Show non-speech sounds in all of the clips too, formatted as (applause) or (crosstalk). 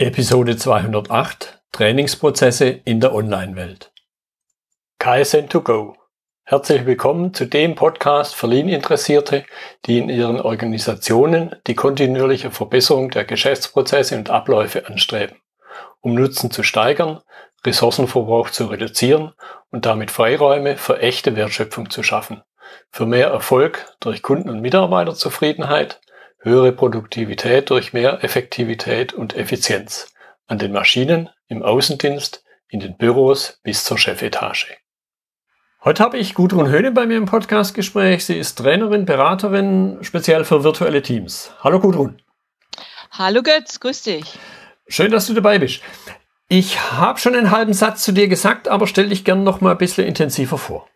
Episode 208 Trainingsprozesse in der Online-Welt. KSN2Go. Herzlich willkommen zu dem Podcast für Lean-Interessierte, die in ihren Organisationen die kontinuierliche Verbesserung der Geschäftsprozesse und Abläufe anstreben, um Nutzen zu steigern, Ressourcenverbrauch zu reduzieren und damit Freiräume für echte Wertschöpfung zu schaffen, für mehr Erfolg durch Kunden- und Mitarbeiterzufriedenheit, höhere Produktivität durch mehr Effektivität und Effizienz an den Maschinen, im Außendienst, in den Büros bis zur Chefetage. Heute habe ich Gudrun Höhne bei mir im Podcastgespräch. Sie ist Trainerin, Beraterin, speziell für virtuelle Teams. Hallo Gudrun. Hallo Götz, grüß dich. Schön, dass du dabei bist. Ich habe schon einen halben Satz zu dir gesagt, aber stell dich gern noch mal ein bisschen intensiver vor.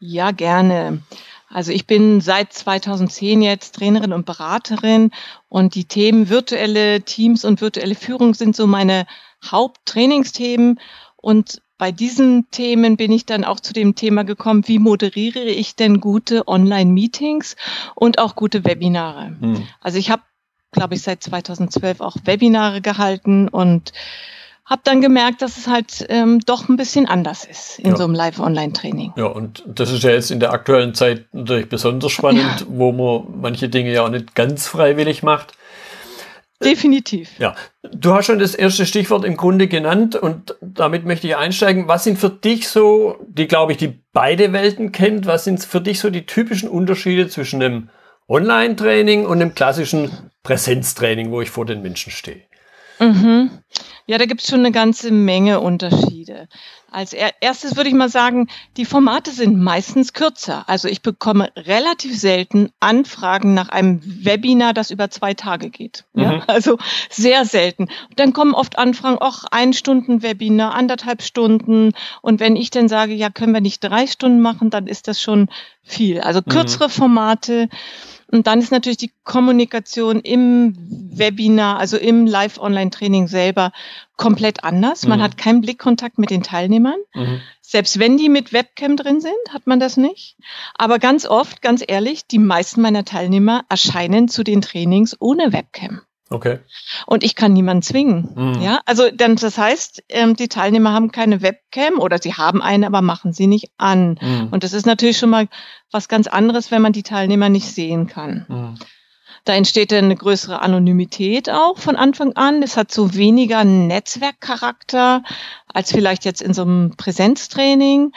Ja, gerne. Also ich bin seit 2010 jetzt Trainerin und Beraterin und die Themen virtuelle Teams und virtuelle Führung sind so meine Haupttrainingsthemen und bei diesen Themen bin ich dann auch zu dem Thema gekommen, wie moderiere ich denn gute Online-Meetings und auch gute Webinare. Hm. Also ich habe, glaube ich, seit 2012 auch Webinare gehalten und habe dann gemerkt, dass es halt ähm, doch ein bisschen anders ist in ja. so einem Live-Online-Training. Ja, und das ist ja jetzt in der aktuellen Zeit natürlich besonders spannend, ja. wo man manche Dinge ja auch nicht ganz freiwillig macht. Definitiv. Ja, du hast schon das erste Stichwort im Grunde genannt und damit möchte ich einsteigen. Was sind für dich so, die glaube ich, die beide Welten kennt, was sind für dich so die typischen Unterschiede zwischen dem Online-Training und dem klassischen Präsenztraining, wo ich vor den Menschen stehe? Mhm. Ja, da gibt es schon eine ganze Menge Unterschiede. Als erstes würde ich mal sagen, die Formate sind meistens kürzer. Also ich bekomme relativ selten Anfragen nach einem Webinar, das über zwei Tage geht. Mhm. Ja, also sehr selten. Dann kommen oft Anfragen, auch ein Stunden Webinar, anderthalb Stunden. Und wenn ich dann sage, ja, können wir nicht drei Stunden machen, dann ist das schon viel. Also mhm. kürzere mhm. Formate. Und dann ist natürlich die Kommunikation im Webinar, also im Live-Online-Training selber komplett anders. Man mhm. hat keinen Blickkontakt mit den Teilnehmern. Mhm. Selbst wenn die mit Webcam drin sind, hat man das nicht. Aber ganz oft, ganz ehrlich, die meisten meiner Teilnehmer erscheinen zu den Trainings ohne Webcam. Okay. Und ich kann niemanden zwingen. Mhm. Ja, also dann, das heißt, ähm, die Teilnehmer haben keine Webcam oder sie haben eine, aber machen sie nicht an. Mhm. Und das ist natürlich schon mal was ganz anderes, wenn man die Teilnehmer nicht sehen kann. Mhm. Da entsteht dann eine größere Anonymität auch von Anfang an. Es hat so weniger Netzwerkcharakter als vielleicht jetzt in so einem Präsenztraining.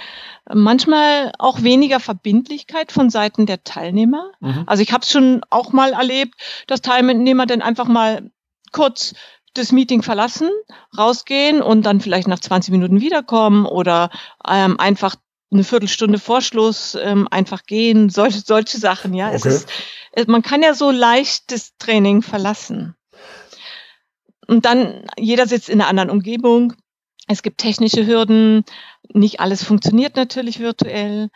Manchmal auch weniger Verbindlichkeit von Seiten der Teilnehmer. Mhm. Also ich habe es schon auch mal erlebt, dass Teilnehmer dann einfach mal kurz das Meeting verlassen, rausgehen und dann vielleicht nach 20 Minuten wiederkommen oder ähm, einfach eine Viertelstunde vor Schluss ähm, einfach gehen, solche, solche Sachen, ja. Okay. Es ist, man kann ja so leicht das Training verlassen. Und dann, jeder sitzt in einer anderen Umgebung. Es gibt technische Hürden. Nicht alles funktioniert natürlich virtuell.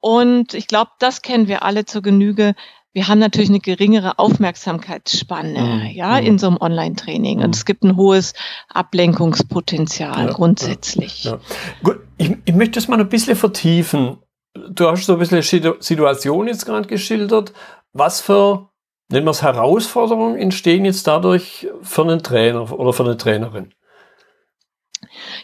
Und ich glaube, das kennen wir alle zur Genüge. Wir haben natürlich eine geringere Aufmerksamkeitsspanne, mhm. ja, in so einem Online-Training. Mhm. Und es gibt ein hohes Ablenkungspotenzial ja, grundsätzlich. Ja, ja. Gut, ich, ich möchte das mal ein bisschen vertiefen. Du hast so ein bisschen Situation jetzt gerade geschildert. Was für, nennen wir es Herausforderungen entstehen jetzt dadurch für einen Trainer oder für eine Trainerin?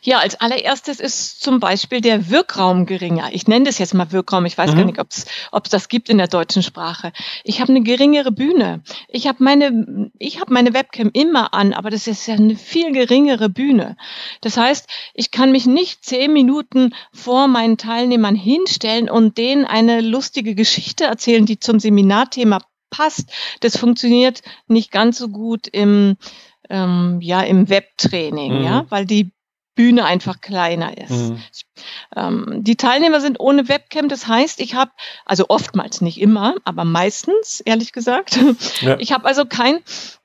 Ja, als allererstes ist zum Beispiel der Wirkraum geringer. Ich nenne das jetzt mal Wirkraum. Ich weiß mhm. gar nicht, ob es das gibt in der deutschen Sprache. Ich habe eine geringere Bühne. Ich habe meine, ich habe meine Webcam immer an, aber das ist ja eine viel geringere Bühne. Das heißt, ich kann mich nicht zehn Minuten vor meinen Teilnehmern hinstellen und denen eine lustige Geschichte erzählen, die zum Seminarthema passt. Das funktioniert nicht ganz so gut im ähm, ja im Webtraining, mhm. ja, weil die Bühne einfach kleiner ist. Mhm. Ähm, die Teilnehmer sind ohne Webcam, das heißt, ich habe, also oftmals nicht immer, aber meistens, ehrlich gesagt, (laughs) ja. ich habe also kein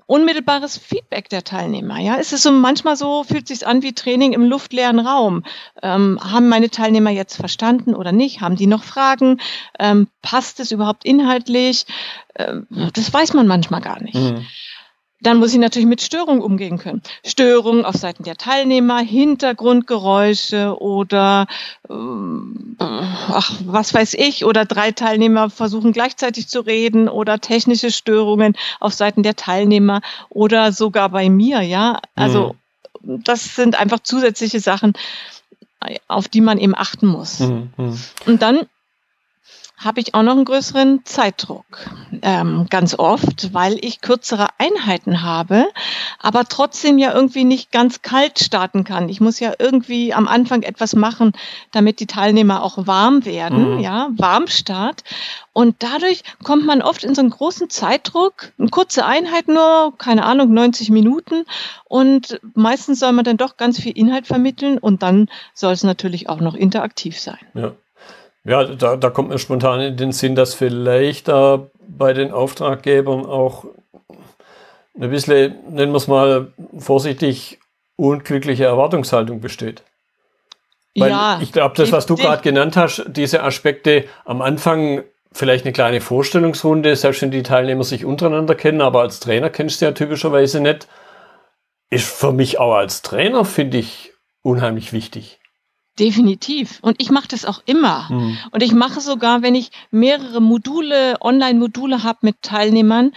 unmittelbares Feedback der Teilnehmer. Ja, es ist so manchmal so, fühlt sich an wie Training im luftleeren Raum. Ähm, haben meine Teilnehmer jetzt verstanden oder nicht? Haben die noch Fragen? Ähm, passt es überhaupt inhaltlich? Ähm, das weiß man manchmal gar nicht. Mhm. Dann muss ich natürlich mit Störungen umgehen können. Störungen auf Seiten der Teilnehmer, Hintergrundgeräusche oder ähm, ach, was weiß ich, oder drei Teilnehmer versuchen gleichzeitig zu reden oder technische Störungen auf Seiten der Teilnehmer oder sogar bei mir, ja. Also mhm. das sind einfach zusätzliche Sachen, auf die man eben achten muss. Mhm. mhm. Und dann habe ich auch noch einen größeren Zeitdruck. Ähm, ganz oft, weil ich kürzere Einheiten habe, aber trotzdem ja irgendwie nicht ganz kalt starten kann. Ich muss ja irgendwie am Anfang etwas machen, damit die Teilnehmer auch warm werden, mhm. ja, Warmstart. Und dadurch kommt man oft in so einen großen Zeitdruck, eine kurze Einheit nur, keine Ahnung, 90 Minuten. Und meistens soll man dann doch ganz viel Inhalt vermitteln und dann soll es natürlich auch noch interaktiv sein. Ja. Ja, da, da kommt mir spontan in den Sinn, dass vielleicht da bei den Auftraggebern auch ein bisschen, nennen wir es mal vorsichtig, unglückliche Erwartungshaltung besteht. Weil ja, ich glaube, das, was du gerade genannt hast, diese Aspekte am Anfang vielleicht eine kleine Vorstellungsrunde, selbst wenn die Teilnehmer sich untereinander kennen, aber als Trainer kennst du ja typischerweise nicht, ist für mich auch als Trainer, finde ich, unheimlich wichtig. Definitiv. Und ich mache das auch immer. Mhm. Und ich mache sogar, wenn ich mehrere Module, Online-Module habe mit Teilnehmern,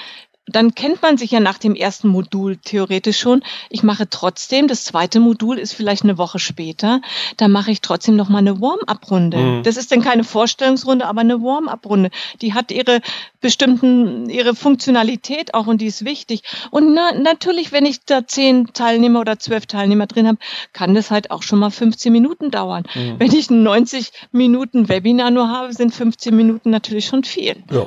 dann kennt man sich ja nach dem ersten Modul theoretisch schon. Ich mache trotzdem, das zweite Modul ist vielleicht eine Woche später, da mache ich trotzdem noch mal eine Warm-up-Runde. Mhm. Das ist dann keine Vorstellungsrunde, aber eine Warm-up-Runde. Die hat ihre bestimmten, ihre Funktionalität auch und die ist wichtig. Und na, natürlich, wenn ich da zehn Teilnehmer oder zwölf Teilnehmer drin habe, kann das halt auch schon mal 15 Minuten dauern. Mhm. Wenn ich ein 90 Minuten Webinar nur habe, sind 15 Minuten natürlich schon viel. Ja.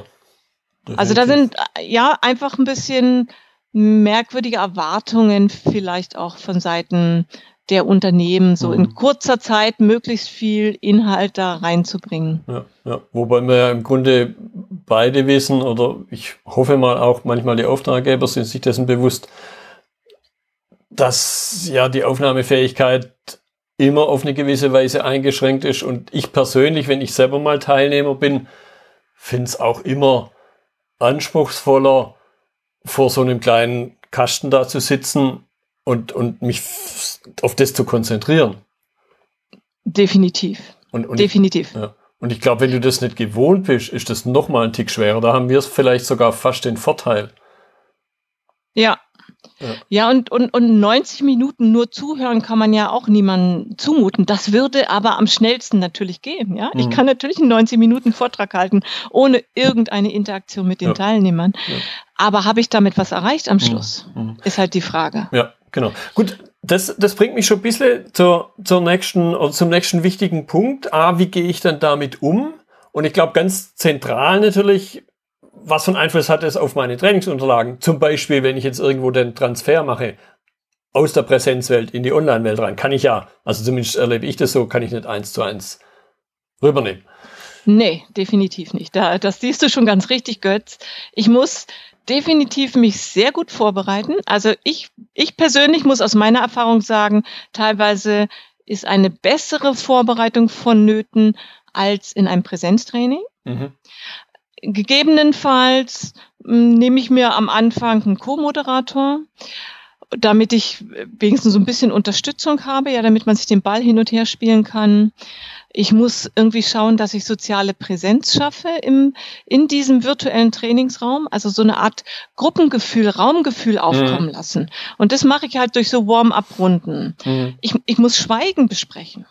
Also da sind ja einfach ein bisschen merkwürdige Erwartungen vielleicht auch von Seiten der Unternehmen, so in mhm. kurzer Zeit möglichst viel Inhalt da reinzubringen. Ja, ja. Wobei wir ja im Grunde beide wissen, oder ich hoffe mal auch manchmal die Auftraggeber sind sich dessen bewusst, dass ja die Aufnahmefähigkeit immer auf eine gewisse Weise eingeschränkt ist. Und ich persönlich, wenn ich selber mal Teilnehmer bin, finde es auch immer anspruchsvoller, vor so einem kleinen Kasten da zu sitzen und, und mich auf das zu konzentrieren. Definitiv. Und, und Definitiv. Ich, ja. Und ich glaube, wenn du das nicht gewohnt bist, ist das noch mal ein Tick schwerer. Da haben wir es vielleicht sogar fast den Vorteil. Ja, ja, ja und, und, und 90 Minuten nur zuhören kann man ja auch niemandem zumuten. Das würde aber am schnellsten natürlich gehen. Ja? Mhm. Ich kann natürlich einen 90 Minuten Vortrag halten, ohne irgendeine Interaktion mit den ja. Teilnehmern. Ja. Aber habe ich damit was erreicht am mhm. Schluss? Mhm. Ist halt die Frage. Ja, genau. Gut, das, das bringt mich schon ein bisschen zur, zur nächsten, oder zum nächsten wichtigen Punkt. A, wie gehe ich dann damit um? Und ich glaube, ganz zentral natürlich, was für einen Einfluss hat es auf meine Trainingsunterlagen? Zum Beispiel, wenn ich jetzt irgendwo den Transfer mache aus der Präsenzwelt in die Online-Welt rein, kann ich ja, also zumindest erlebe ich das so, kann ich nicht eins zu eins rübernehmen. Nee, definitiv nicht. Da, das siehst du schon ganz richtig, Götz. Ich muss definitiv mich sehr gut vorbereiten. Also ich, ich persönlich muss aus meiner Erfahrung sagen, teilweise ist eine bessere Vorbereitung vonnöten als in einem Präsenztraining. Mhm. Gegebenenfalls hm, nehme ich mir am Anfang einen Co-Moderator, damit ich wenigstens so ein bisschen Unterstützung habe, ja, damit man sich den Ball hin und her spielen kann. Ich muss irgendwie schauen, dass ich soziale Präsenz schaffe im, in diesem virtuellen Trainingsraum, also so eine Art Gruppengefühl, Raumgefühl aufkommen mhm. lassen. Und das mache ich halt durch so Warm-up-Runden. Mhm. Ich, ich muss Schweigen besprechen.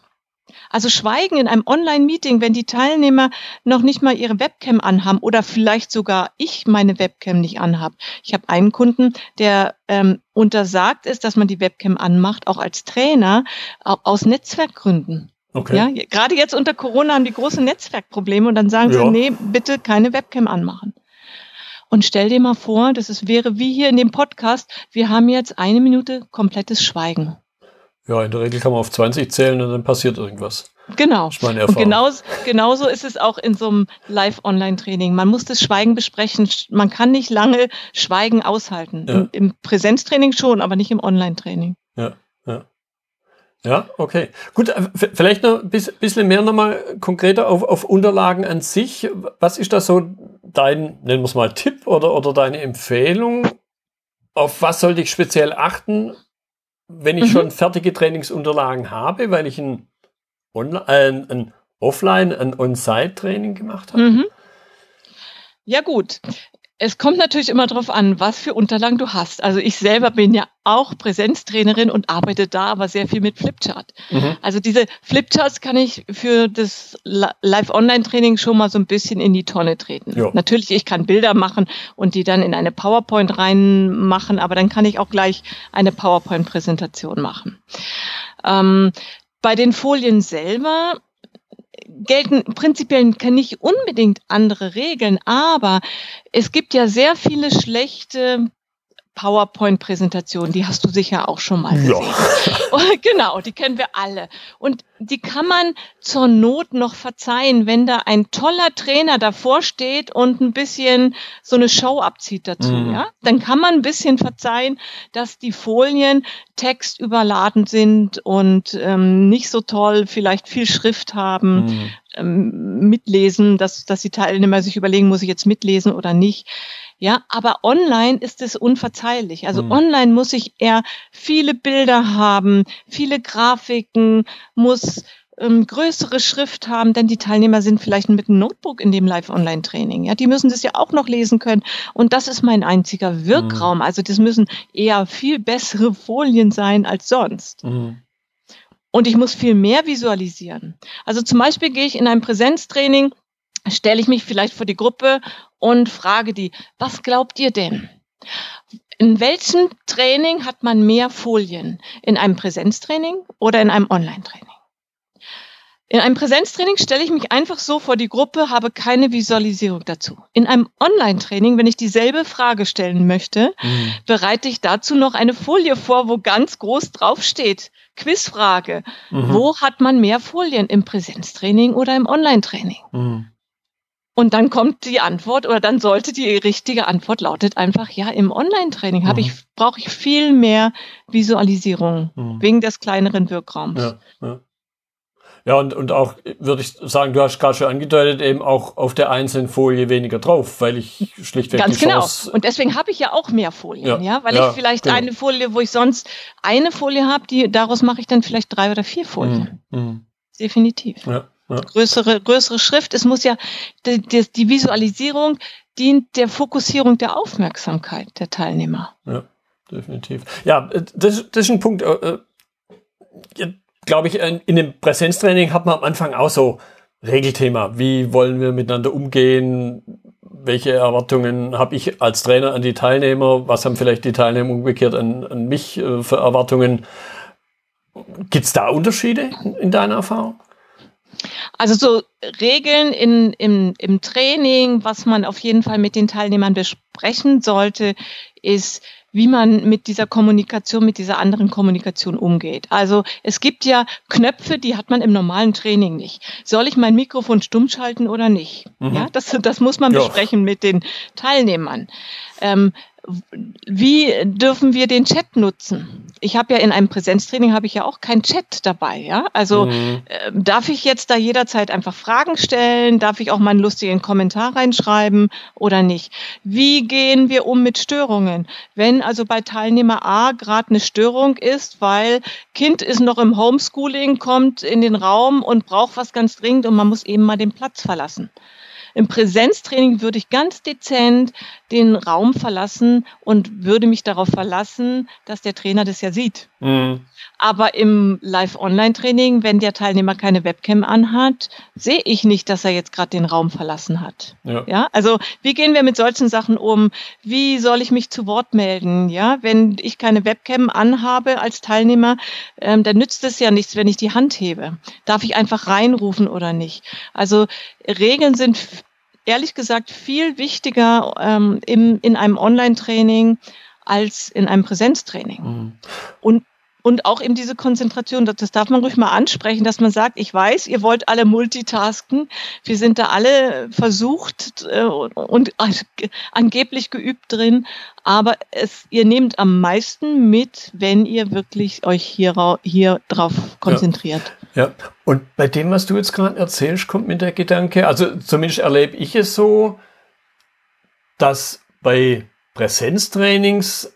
Also Schweigen in einem Online-Meeting, wenn die Teilnehmer noch nicht mal ihre Webcam anhaben oder vielleicht sogar ich meine Webcam nicht anhab. Ich habe einen Kunden, der ähm, untersagt ist, dass man die Webcam anmacht, auch als Trainer, aus Netzwerkgründen. Okay. Ja, gerade jetzt unter Corona haben die große Netzwerkprobleme und dann sagen ja. sie, nee, bitte keine Webcam anmachen. Und stell dir mal vor, das ist, wäre wie hier in dem Podcast, wir haben jetzt eine Minute komplettes Schweigen. Ja, in der Regel kann man auf 20 zählen und dann passiert irgendwas. Genau. Das ist meine Erfahrung. Und genauso, genauso ist es auch in so einem Live-Online-Training. Man muss das Schweigen besprechen. Man kann nicht lange Schweigen aushalten. Ja. Im, Im Präsenztraining schon, aber nicht im Online-Training. Ja, ja. Ja, okay. Gut, äh, vielleicht noch ein bisschen mehr nochmal konkreter auf, auf Unterlagen an sich. Was ist da so dein, nennen wir es mal, Tipp oder, oder deine Empfehlung auf was sollte ich speziell achten, wenn ich mhm. schon fertige Trainingsunterlagen habe, weil ich ein, Online, äh, ein Offline, ein On-Site-Training gemacht habe? Mhm. Ja gut, es kommt natürlich immer darauf an, was für Unterlagen du hast. Also ich selber bin ja auch Präsenztrainerin und arbeite da aber sehr viel mit Flipchart. Mhm. Also diese Flipcharts kann ich für das Live-Online-Training schon mal so ein bisschen in die Tonne treten. Jo. Natürlich, ich kann Bilder machen und die dann in eine PowerPoint reinmachen, aber dann kann ich auch gleich eine PowerPoint-Präsentation machen. Ähm, bei den Folien selber gelten prinzipiell nicht unbedingt andere Regeln, aber es gibt ja sehr viele schlechte PowerPoint-Präsentation, die hast du sicher auch schon mal gesehen. (laughs) Ja. genau, die kennen wir alle. Und die kann man zur Not noch verzeihen, wenn da ein toller Trainer davor steht und ein bisschen so eine Show abzieht dazu, mhm. ja? Dann kann man ein bisschen verzeihen, dass die Folien textüberladen sind und ähm, nicht so toll, vielleicht viel Schrift haben, mhm. ähm, mitlesen, dass, dass die Teilnehmer sich überlegen, muss ich jetzt mitlesen oder nicht. Ja, aber online ist es unverzeihlich. Also mhm. online muss ich eher viele Bilder haben, viele Grafiken, muss ähm, größere Schrift haben, denn die Teilnehmer sind vielleicht mit einem Notebook in dem Live-Online-Training. Ja, die müssen das ja auch noch lesen können. Und das ist mein einziger Wirkraum. Mhm. Also das müssen eher viel bessere (laughs) Folien sein als sonst. Mhm. Und ich muss viel mehr visualisieren. Also zum Beispiel gehe ich in ein Präsenztraining stelle ich mich vielleicht vor die Gruppe und frage die, was glaubt ihr denn? In welchem Training hat man mehr Folien? In einem Präsenztraining oder in einem Online-Training? In einem Präsenztraining stelle ich mich einfach so vor die Gruppe, habe keine Visualisierung dazu. In einem Online-Training, wenn ich dieselbe Frage stellen möchte, mhm. bereite ich dazu noch eine Folie vor, wo ganz groß draufsteht. Quizfrage. Mhm. Wo hat man mehr Folien? Im Präsenztraining oder im Online-Training? Mhm. Und dann kommt die Antwort oder dann sollte die richtige Antwort lautet einfach ja im Online-Training mhm. habe ich brauche ich viel mehr Visualisierung mhm. wegen des kleineren Wirkraums. Ja, ja. ja und und auch würde ich sagen, du hast gerade schon angedeutet eben auch auf der einzelnen Folie weniger drauf, weil ich schlichtweg ganz genau. Und deswegen habe ich ja auch mehr Folien, ja, ja weil ja, ich vielleicht genau. eine Folie, wo ich sonst eine Folie habe, die daraus mache ich dann vielleicht drei oder vier Folien. Mhm. mhm. Definitiv. Ja. Ja. Größere, größere Schrift. Es muss ja, die, die, Visualisierung dient der Fokussierung der Aufmerksamkeit der Teilnehmer. Ja, definitiv. Ja, äh, das, das ist ein Punkt, äh, äh glaube ich, in dem Präsenztraining hat man am Anfang auch so Regelthema. Wie wollen wir miteinander umgehen? Welche Erwartungen habe ich als Trainer an die Teilnehmer? Was haben vielleicht die Teilnehmer umgekehrt an, an mich äh, für Erwartungen? Gibt es da Unterschiede in deiner Erfahrung? Also so Regeln in, im, im Training, was man auf jeden Fall mit den Teilnehmern besprechen sollte, ist, wie man mit dieser Kommunikation, mit dieser anderen Kommunikation umgeht. Also es gibt ja Knöpfe, die hat man im normalen Training nicht. Soll ich mein Mikrofon stumm schalten oder nicht? Mhm. Ja, das, das muss man ja. besprechen mit den Teilnehmern. Ähm, wie dürfen wir den Chat nutzen? Ich habe ja in einem Präsenztraining habe ich ja auch kein Chat dabei, ja? Also mhm. äh, darf ich jetzt da jederzeit einfach Fragen stellen? Darf ich auch mal einen lustigen Kommentar reinschreiben oder nicht? Wie gehen wir um mit Störungen? Wenn also bei Teilnehmer A gerade eine Störung ist, weil Kind ist noch im Homeschooling, kommt in den Raum und braucht was ganz dringend und man muss eben mal den Platz verlassen. Im Präsenztraining würde ich ganz dezent den Raum verlassen und würde mich darauf verlassen, dass der Trainer das ja sieht. Mhm. Aber im Live-Online-Training, wenn der Teilnehmer keine Webcam anhat, sehe ich nicht, dass er jetzt gerade den Raum verlassen hat. Ja. ja. Also wie gehen wir mit solchen Sachen um? Wie soll ich mich zu Wort melden? Ja, wenn ich keine Webcam anhabe als Teilnehmer, ähm, dann nützt es ja nichts, wenn ich die Hand hebe. Darf ich einfach reinrufen oder nicht? Also Regeln sind ehrlich gesagt viel wichtiger ähm, im, in einem Online-Training als in einem Präsenztraining. Mhm. Und und auch eben diese Konzentration, das, das, darf man ruhig mal ansprechen, dass man sagt, ich weiß, ihr wollt alle multitasken, wir sind da alle versucht äh, und angeblich geübt drin, aber es, ihr nehmt am meisten mit, wenn ihr wirklich euch hier, hier drauf konzentriert. Ja. ja, und bei dem, was du jetzt gerade erzählst, kommt mir der Gedanke, also zumindest erlebe ich es so, dass bei Präsenztrainings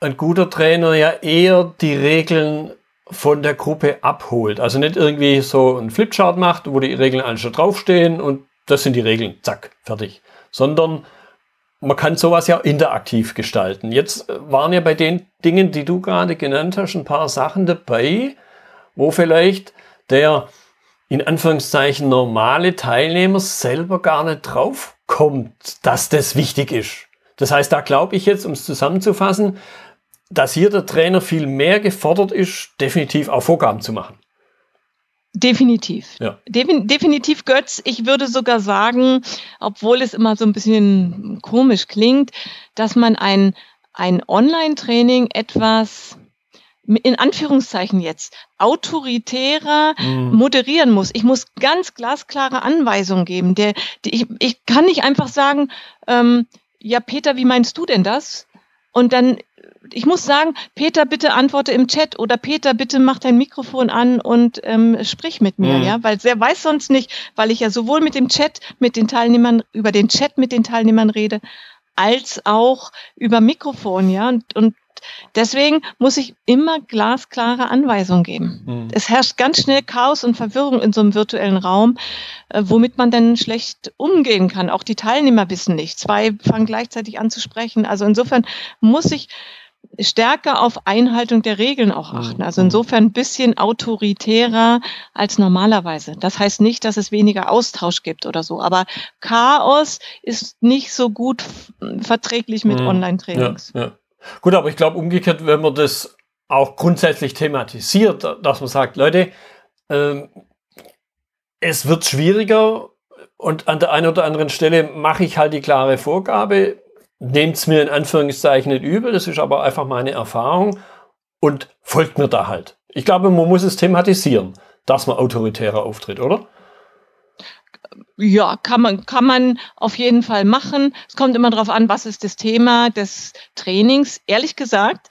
ein guter Trainer ja eher die Regeln von der Gruppe abholt. Also nicht irgendwie so ein Flipchart macht, wo die Regeln alle schon draufstehen und das sind die Regeln, zack, fertig. Sondern man kann sowas ja interaktiv gestalten. Jetzt waren ja bei den Dingen, die du gerade genannt hast, ein paar Sachen dabei, wo vielleicht der in Anführungszeichen normale Teilnehmer selber gar nicht drauf kommt, dass das wichtig ist. Das heißt, da glaube ich jetzt, um es zusammenzufassen, dass hier der Trainer viel mehr gefordert ist, definitiv auch Vorgaben zu machen. Definitiv. Ja. definitiv, Götz. Ich würde sogar sagen, obwohl es immer so ein bisschen komisch klingt, dass man ein, ein Online-Training etwas in Anführungszeichen jetzt autoritärer mm. moderieren muss. Ich muss ganz glasklare Anweisungen geben. Der, die, ich, ich kann nicht einfach sagen, ähm, ja, Peter, wie meinst du denn das? Und dann, ich muss sagen, Peter, bitte antworte im Chat oder Peter, bitte mach dein Mikrofon an und ähm, sprich mit mir, mhm. ja, weil er weiß sonst nicht, weil ich ja sowohl mit dem Chat mit den Teilnehmern, über den Chat mit den Teilnehmern rede, als auch über Mikrofon, ja, und, und Deswegen muss ich immer glasklare Anweisungen geben. Mhm. Es herrscht ganz schnell Chaos und Verwirrung in so einem virtuellen Raum, äh, womit man dann schlecht umgehen kann. Auch die Teilnehmer wissen nicht. Zwei fangen gleichzeitig an zu sprechen. Also insofern muss ich stärker auf Einhaltung der Regeln auch mhm. achten. Also insofern ein bisschen autoritärer als normalerweise. Das heißt nicht, dass es weniger Austausch gibt oder so, aber Chaos ist nicht so gut verträglich mit mhm. Online-Trainings. Ja, ja. Gut, aber ich glaube umgekehrt, wenn man das auch grundsätzlich thematisiert, dass man sagt, Leute, ähm, es wird schwieriger und an der einen oder anderen Stelle mache ich halt die klare Vorgabe, nehmt es mir in Anführungszeichen nicht übel, das ist aber einfach meine Erfahrung und folgt mir da halt. Ich glaube, man muss es thematisieren, dass man autoritärer auftritt, oder? Ja, kann man, kann man auf jeden Fall machen. Es kommt immer darauf an, was ist das Thema des Trainings. Ehrlich gesagt,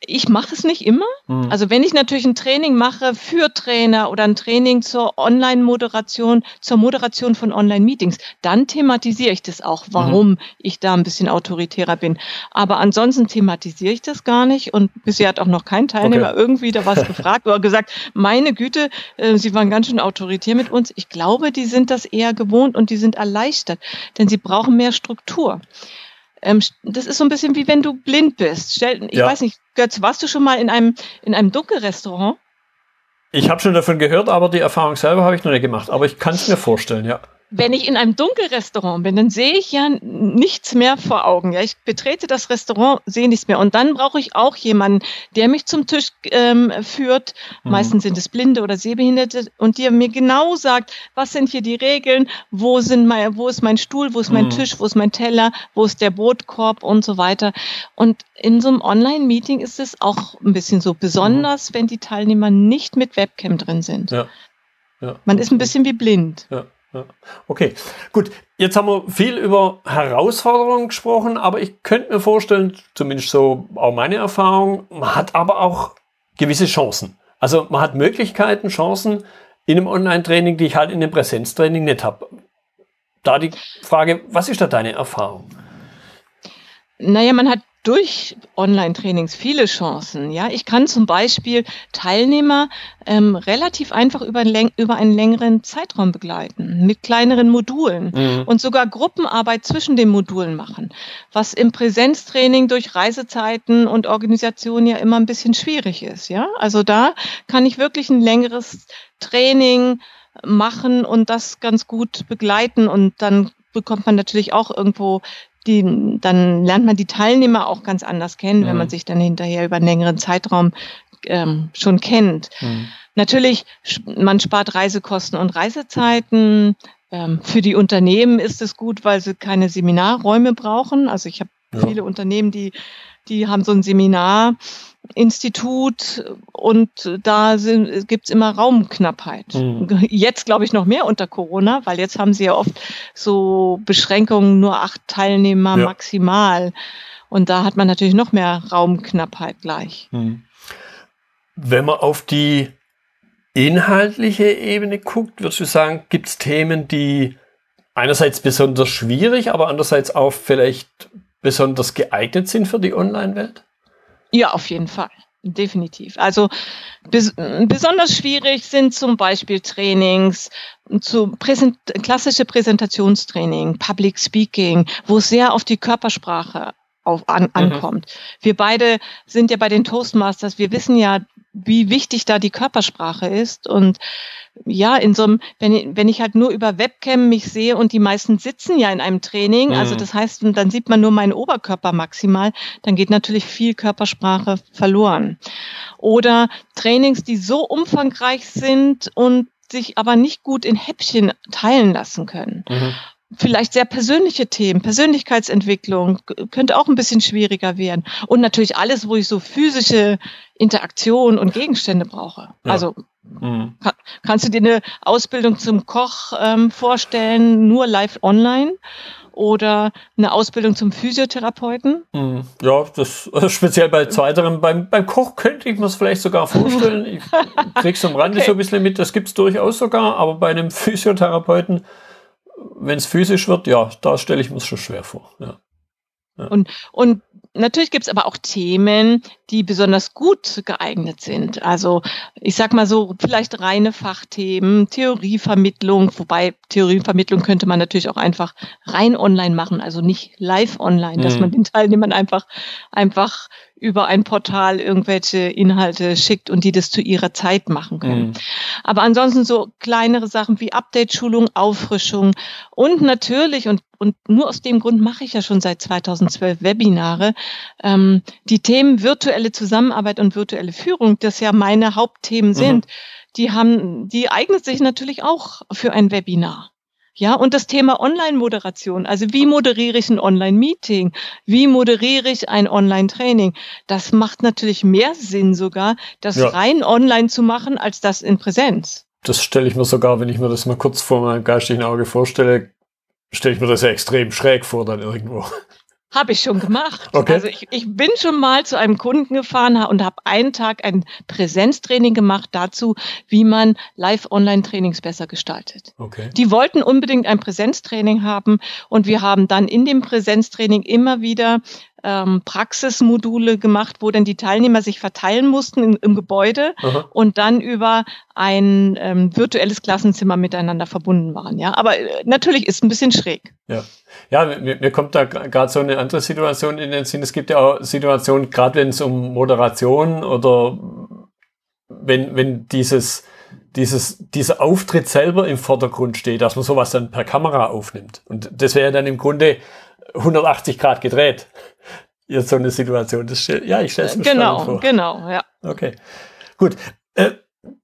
ich mache es nicht immer. Mhm. Also wenn ich natürlich ein Training mache für Trainer oder ein Training zur Online-Moderation, zur Moderation von Online-Meetings, dann thematisiere ich das auch, warum mhm. ich da ein bisschen autoritärer bin. Aber ansonsten thematisiere ich das gar nicht und bisher hat auch noch kein Teilnehmer okay. irgendwie da was (laughs) gefragt oder gesagt, meine Güte, äh, Sie waren ganz schön autoritär mit uns. Ich glaube, die sind das eher gewohnt und die sind erleichtert, denn sie brauchen mehr Struktur. Ähm, das ist so ein bisschen wie wenn du blind bist. Stell, ich ja. weiß nicht, Götz, warst du schon mal in einem, in einem Dunkelrestaurant? Ich habe schon davon gehört, aber die Erfahrung selber habe ich noch nicht gemacht. Aber ich kann es mir vorstellen, ja wenn ich in einem Dunkelrestaurant bin, dann sehe ich ja nichts mehr vor Augen. Ja, ich betrete das Restaurant, sehe nichts mehr. Und dann brauche ich auch jemanden, der mich zum Tisch ähm, führt. Mhm. Meistens sind es Blinde oder Sehbehinderte und der mir genau sagt, was sind hier die Regeln, wo sind mein, wo ist mein Stuhl, wo ist mein mhm. Tisch, wo ist mein Teller, wo ist der Brotkorb und so weiter. Und in so einem Online-Meeting ist es auch ein bisschen so, besonders mhm. wenn die Teilnehmer nicht mit Webcam drin sind. Ja. Ja. Man ist ein bisschen wie blind. Ja. Okay, gut. Jetzt haben wir viel über Herausforderungen gesprochen, aber ich könnte mir vorstellen, zumindest so auch meine Erfahrung, man hat aber auch gewisse Chancen. Also man hat Möglichkeiten, Chancen in einem Online-Training, die ich halt in einem Präsenztraining nicht habe. Da die Frage, was ist da deine Erfahrung? Naja, man hat durch Online-Trainings viele Chancen. Ja, ich kann zum Beispiel Teilnehmer ähm, relativ einfach über, ein über, einen längeren Zeitraum begleiten mit kleineren Modulen mhm. und sogar Gruppenarbeit zwischen den Modulen machen, was im Präsenztraining durch Reisezeiten und Organisation ja immer ein bisschen schwierig ist. Ja, also da kann ich wirklich ein längeres Training machen und das ganz gut begleiten und dann bekommt man natürlich auch irgendwo die, dann lernt man die Teilnehmer auch ganz anders kennen, mhm. wenn man mhm. sich dann hinterher über einen längeren Zeitraum ähm, schon kennt. Mhm. Natürlich, man spart Reisekosten und Reisezeiten. Ähm, für die Unternehmen ist es gut, weil sie keine Seminarräume brauchen. Also ich habe ja. viele Unternehmen, die, die haben so ein Seminar Institut und da gibt es immer Raumknappheit. Mhm. Jetzt glaube ich noch mehr unter Corona, weil jetzt haben sie ja oft so Beschränkungen, nur acht Teilnehmer ja. maximal. Und da hat man natürlich noch mehr Raumknappheit gleich. Mhm. Wenn man auf die inhaltliche Ebene guckt, würdest du sagen, gibt es Themen, die einerseits besonders schwierig, aber andererseits auch vielleicht besonders geeignet sind für die Online-Welt? Ja, auf jeden Fall. Definitiv. Also bes besonders schwierig sind zum Beispiel Trainings zu Präsent klassische Präsentationstraining, Public Speaking, wo es sehr auf die Körpersprache auf, an, mhm. ankommt. Mhm. Wir beide sind ja bei den Toastmasters, wir wissen ja, wie wichtig da die Körpersprache ist. Und ja, in so einem, wenn, ich, wenn ich halt nur über Webcam mich sehe und die meisten sitzen ja in einem Training, also mhm. also das heißt, dann sieht man nur meinen Oberkörper maximal, dann geht natürlich viel Körpersprache verloren. Oder Trainings, die so umfangreich sind und sich aber nicht gut in Häppchen teilen lassen können. Mhm vielleicht sehr persönliche Themen, Persönlichkeitsentwicklung könnte auch ein bisschen schwieriger werden. Und natürlich alles, wo ich so physische Interaktion und Gegenstände brauche. Ja. Also mhm. kann, kannst du dir eine Ausbildung zum Koch ähm, vorstellen, nur live online? Oder eine Ausbildung zum Physiotherapeuten? Mhm. Ja, das also speziell bei zweiterem. Beim, beim Koch könnte ich mir es vielleicht sogar vorstellen. Ich (laughs) krieg's am Rande okay. so ein bisschen mit, das gibt's durchaus sogar, aber bei einem Physiotherapeuten wenn es physisch wird, ja, da stelle ich mir es schon schwer vor. Ja. Ja. Und, und natürlich gibt es aber auch Themen, die besonders gut geeignet sind. Also ich sag mal so, vielleicht reine Fachthemen, Theorievermittlung, wobei Theorievermittlung könnte man natürlich auch einfach rein online machen, also nicht live online, dass mhm. man den Teilnehmern einfach, einfach über ein Portal irgendwelche Inhalte schickt und die das zu ihrer Zeit machen können. Mhm. Aber ansonsten so kleinere Sachen wie Update-Schulung, Auffrischung und natürlich, und, und nur aus dem Grund mache ich ja schon seit 2012 Webinare, ähm, die Themen virtuelle Zusammenarbeit und virtuelle Führung, das ja meine Hauptthemen mhm. sind, die haben, die eignet sich natürlich auch für ein Webinar. Ja, und das Thema Online-Moderation, also wie moderiere ich ein Online-Meeting, wie moderiere ich ein Online-Training, das macht natürlich mehr Sinn sogar, das ja. rein online zu machen, als das in Präsenz. Das stelle ich mir sogar, wenn ich mir das mal kurz vor meinem geistigen Auge vorstelle, stelle ich mir das ja extrem schräg vor dann irgendwo. Habe ich schon gemacht. Okay. Also ich, ich bin schon mal zu einem Kunden gefahren und habe einen Tag ein Präsenztraining gemacht dazu, wie man Live-Online-Trainings besser gestaltet. Okay. Die wollten unbedingt ein Präsenztraining haben und wir haben dann in dem Präsenztraining immer wieder ähm, Praxismodule gemacht, wo dann die Teilnehmer sich verteilen mussten im, im Gebäude Aha. und dann über ein ähm, virtuelles Klassenzimmer miteinander verbunden waren. Ja, aber äh, natürlich ist ein bisschen schräg. Ja, ja, mir, mir kommt da gerade so eine andere Situation in den Sinn. Es gibt ja auch Situationen, gerade wenn es um Moderation oder wenn wenn dieses dieses, dieser Auftritt selber im Vordergrund steht, dass man sowas dann per Kamera aufnimmt. Und das wäre dann im Grunde 180 Grad gedreht. Jetzt so eine Situation. Das, ja, ich stelle es mir genau, vor. Genau, genau, ja. Okay, gut. Äh,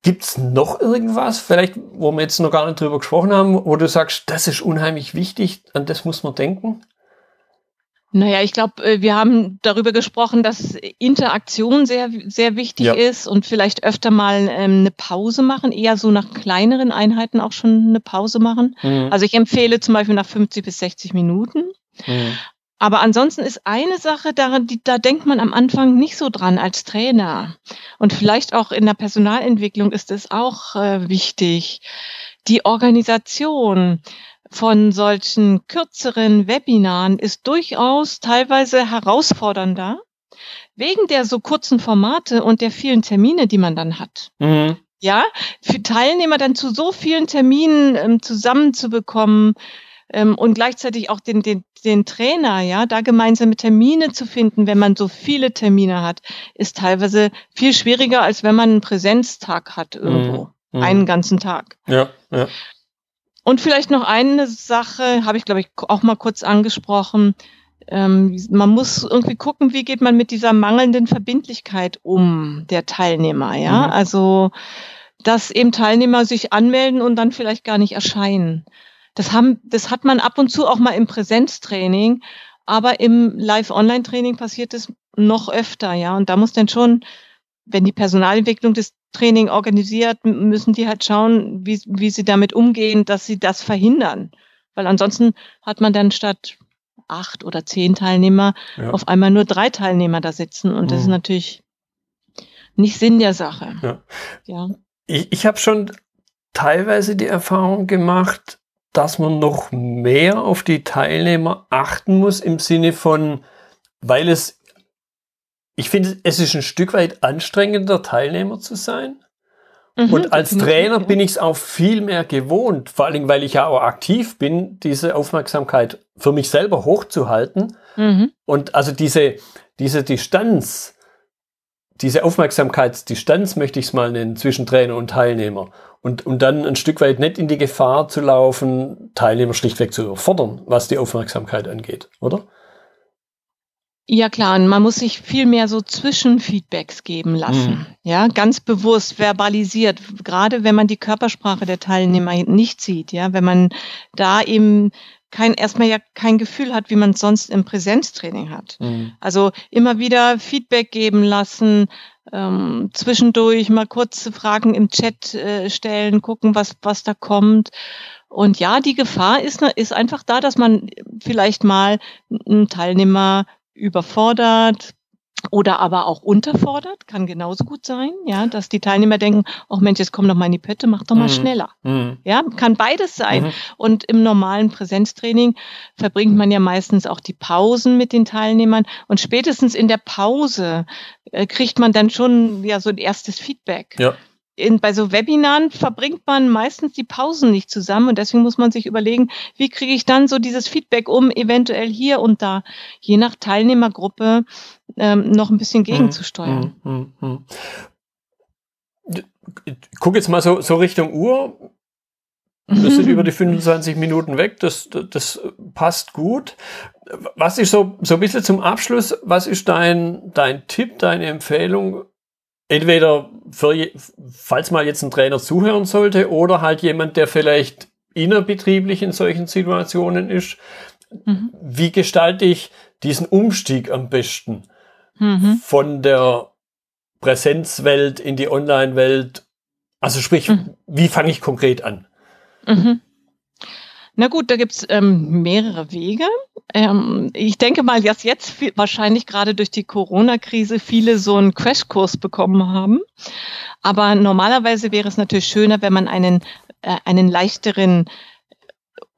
Gibt's noch irgendwas, vielleicht, wo wir jetzt noch gar nicht drüber gesprochen haben, wo du sagst, das ist unheimlich wichtig, an das muss man denken? Naja, ich glaube, äh, wir haben darüber gesprochen, dass Interaktion sehr, sehr wichtig ja. ist und vielleicht öfter mal ähm, eine Pause machen, eher so nach kleineren Einheiten auch schon eine Pause machen. Mhm. Also ich empfehle zum Beispiel nach 50 bis 60 Minuten. Mhm. Aber ansonsten ist eine Sache, da, die, da denkt man am Anfang nicht so dran als Trainer. Und vielleicht auch in der Personalentwicklung ist es auch äh, wichtig. Die Organisation von solchen kürzeren Webinaren ist durchaus teilweise herausfordernder, wegen der so kurzen Formate und der vielen Termine, die man dann hat. Mhm. Ja, für Teilnehmer dann zu so vielen Terminen ähm, zusammenzubekommen ähm, und gleichzeitig auch den, den, den Trainer, ja, da gemeinsame Termine zu finden, wenn man so viele Termine hat, ist teilweise viel schwieriger, als wenn man einen Präsenztag hat irgendwo. Mhm. Einen ganzen Tag. Ja, ja. Und vielleicht noch eine Sache, habe ich, glaube ich, auch mal kurz angesprochen. Ähm, man muss irgendwie gucken, wie geht man mit dieser mangelnden Verbindlichkeit um der Teilnehmer, ja. Mhm. Also, dass eben Teilnehmer sich anmelden und dann vielleicht gar nicht erscheinen. Das haben, das hat man ab und zu auch mal im Präsenztraining, aber im Live-Online-Training passiert es noch öfter, ja. Und da muss dann schon, wenn die Personalentwicklung des Training organisiert, müssen die halt schauen, wie, wie sie damit umgehen, dass sie das verhindern. Weil ansonsten hat man dann statt acht oder zehn Teilnehmer ja. auf einmal nur drei Teilnehmer da sitzen. Und das ist mhm. natürlich nicht Sinn der Sache. Ja. ja. Ich, ich habe schon teilweise die Erfahrung gemacht, dass man noch mehr auf die Teilnehmer achten muss im Sinne von, weil es, ich finde, es ist ein Stück weit anstrengender, Teilnehmer zu sein. Mhm, und als Trainer bin ich es auch viel mehr gewohnt, vor allem weil ich ja auch aktiv bin, diese Aufmerksamkeit für mich selber hochzuhalten. Mhm. Und also diese, diese Distanz, diese Aufmerksamkeitsdistanz möchte ich es mal nennen zwischen Trainer und Teilnehmer. Und, und dann ein Stück weit nicht in die Gefahr zu laufen, Teilnehmer schlichtweg zu überfordern, was die Aufmerksamkeit angeht, oder? Ja klar, und man muss sich viel mehr so Zwischenfeedbacks geben lassen. Mhm. Ja, ganz bewusst verbalisiert, gerade wenn man die Körpersprache der Teilnehmer nicht sieht, ja, wenn man da eben kein, erstmal ja kein Gefühl hat, wie man es sonst im Präsenztraining hat. Mhm. Also immer wieder Feedback geben lassen, ähm, zwischendurch mal kurze Fragen im Chat äh, stellen, gucken, was, was da kommt. Und ja, die Gefahr ist, ist einfach da, dass man vielleicht mal einen Teilnehmer überfordert oder aber auch unterfordert, kann genauso gut sein, ja, dass die Teilnehmer denken, ach Mensch, jetzt komm doch mal in die Pötte, mach doch mal mhm. schneller. Mhm. Ja, kann beides sein. Mhm. Und im normalen Präsenztraining verbringt man ja meistens auch die Pausen mit den Teilnehmern und spätestens in der Pause äh, kriegt man dann schon ja so ein erstes Feedback. Ja in, bei so Webinaren verbringt man meistens die Pausen nicht zusammen und deswegen muss man sich überlegen, wie kriege ich dann so dieses Feedback, um eventuell hier und da, je nach Teilnehmergruppe, ähm, noch ein bisschen gegenzusteuern. Hm, hm, hm, Guck jetzt mal so, so Richtung Uhr. Wir sind über die (laughs) 25 Minuten weg, das, das, das passt gut. Was ist so, so ein bisschen zum Abschluss, was ist dein, dein Tipp, deine Empfehlung entweder für, falls mal jetzt ein Trainer zuhören sollte oder halt jemand, der vielleicht innerbetrieblich in solchen Situationen ist. Mhm. Wie gestalte ich diesen Umstieg am besten mhm. von der Präsenzwelt in die Online-Welt? Also sprich, mhm. wie fange ich konkret an? Na gut, da gibt's ähm, mehrere Wege. Ähm, ich denke mal, dass jetzt viel, wahrscheinlich gerade durch die Corona-Krise viele so einen Crashkurs bekommen haben. Aber normalerweise wäre es natürlich schöner, wenn man einen, äh, einen leichteren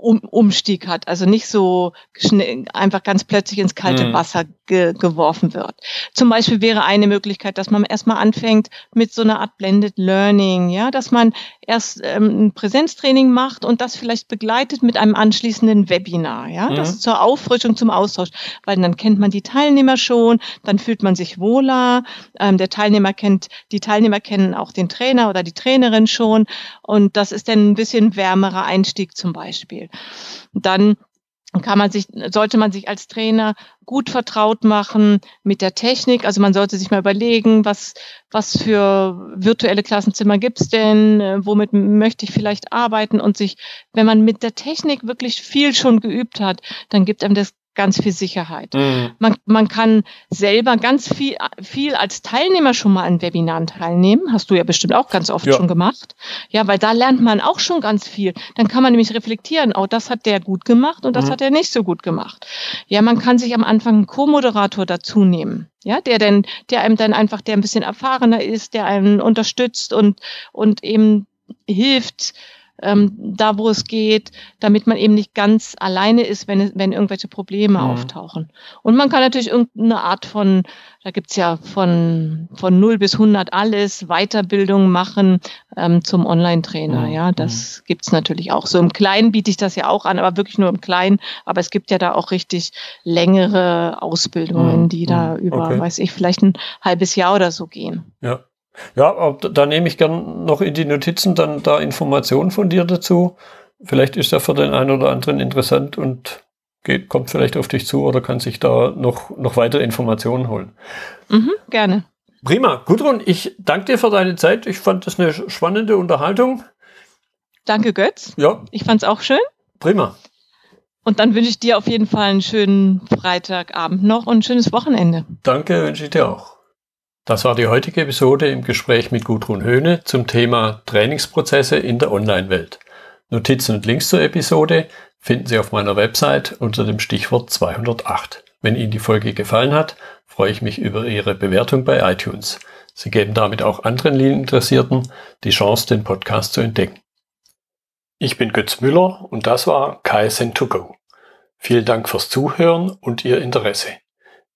um, Umstieg hat, also nicht so schnell, einfach ganz plötzlich ins kalte mhm. Wasser ge, geworfen wird. Zum Beispiel wäre eine Möglichkeit, dass man erstmal anfängt mit so einer Art Blended Learning, ja, dass man erst ähm, ein Präsenztraining macht und das vielleicht begleitet mit einem anschließenden Webinar, ja, mhm. das zur Auffrischung, zum Austausch, weil dann kennt man die Teilnehmer schon, dann fühlt man sich wohler, ähm, der Teilnehmer kennt, die Teilnehmer kennen auch den Trainer oder die Trainerin schon und das ist dann ein bisschen wärmerer Einstieg zum Beispiel. Dann kann man sich, sollte man sich als Trainer gut vertraut machen mit der Technik. Also man sollte sich mal überlegen, was, was für virtuelle Klassenzimmer gibt's denn, womit möchte ich vielleicht arbeiten und sich, wenn man mit der Technik wirklich viel schon geübt hat, dann gibt einem das ganz viel Sicherheit. Mhm. Man, man kann selber ganz viel, viel als Teilnehmer schon mal an Webinaren teilnehmen. Hast du ja bestimmt auch ganz oft ja. schon gemacht. Ja, weil da lernt man auch schon ganz viel. Dann kann man nämlich reflektieren, oh, das hat der gut gemacht und das mhm. hat er nicht so gut gemacht. Ja, man kann sich am Anfang einen Co-Moderator dazu nehmen. Ja, der denn, der einem dann einfach, der ein bisschen erfahrener ist, der einen unterstützt und, und eben hilft, ähm, da wo es geht, damit man eben nicht ganz alleine ist, wenn, wenn irgendwelche Probleme mhm. auftauchen. Und man kann natürlich irgendeine Art von, da gibt's ja von, von 0 bis 100 alles, Weiterbildung machen ähm, zum Online-Trainer. Mhm. Ja, das mhm. gibt's natürlich auch. So im Kleinen biete ich das ja auch an, aber wirklich nur im Kleinen. Aber es gibt ja da auch richtig längere Ausbildungen, mhm. die da mhm. über, okay. weiß ich, vielleicht ein halbes Jahr oder so gehen. Ja. Ja, da nehme ich gern noch in die Notizen dann da Informationen von dir dazu. Vielleicht ist er für den einen oder anderen interessant und geht, kommt vielleicht auf dich zu oder kann sich da noch, noch weitere Informationen holen. Mhm, gerne. Prima. Gudrun, ich danke dir für deine Zeit. Ich fand das eine spannende Unterhaltung. Danke, Götz. Ja. Ich fand es auch schön. Prima. Und dann wünsche ich dir auf jeden Fall einen schönen Freitagabend noch und ein schönes Wochenende. Danke, wünsche ich dir auch. Das war die heutige Episode im Gespräch mit Gudrun Höhne zum Thema Trainingsprozesse in der Online-Welt. Notizen und Links zur Episode finden Sie auf meiner Website unter dem Stichwort 208. Wenn Ihnen die Folge gefallen hat, freue ich mich über Ihre Bewertung bei iTunes. Sie geben damit auch anderen Lean-Interessierten die Chance, den Podcast zu entdecken. Ich bin Götz Müller und das war KSN2Go. Vielen Dank fürs Zuhören und Ihr Interesse.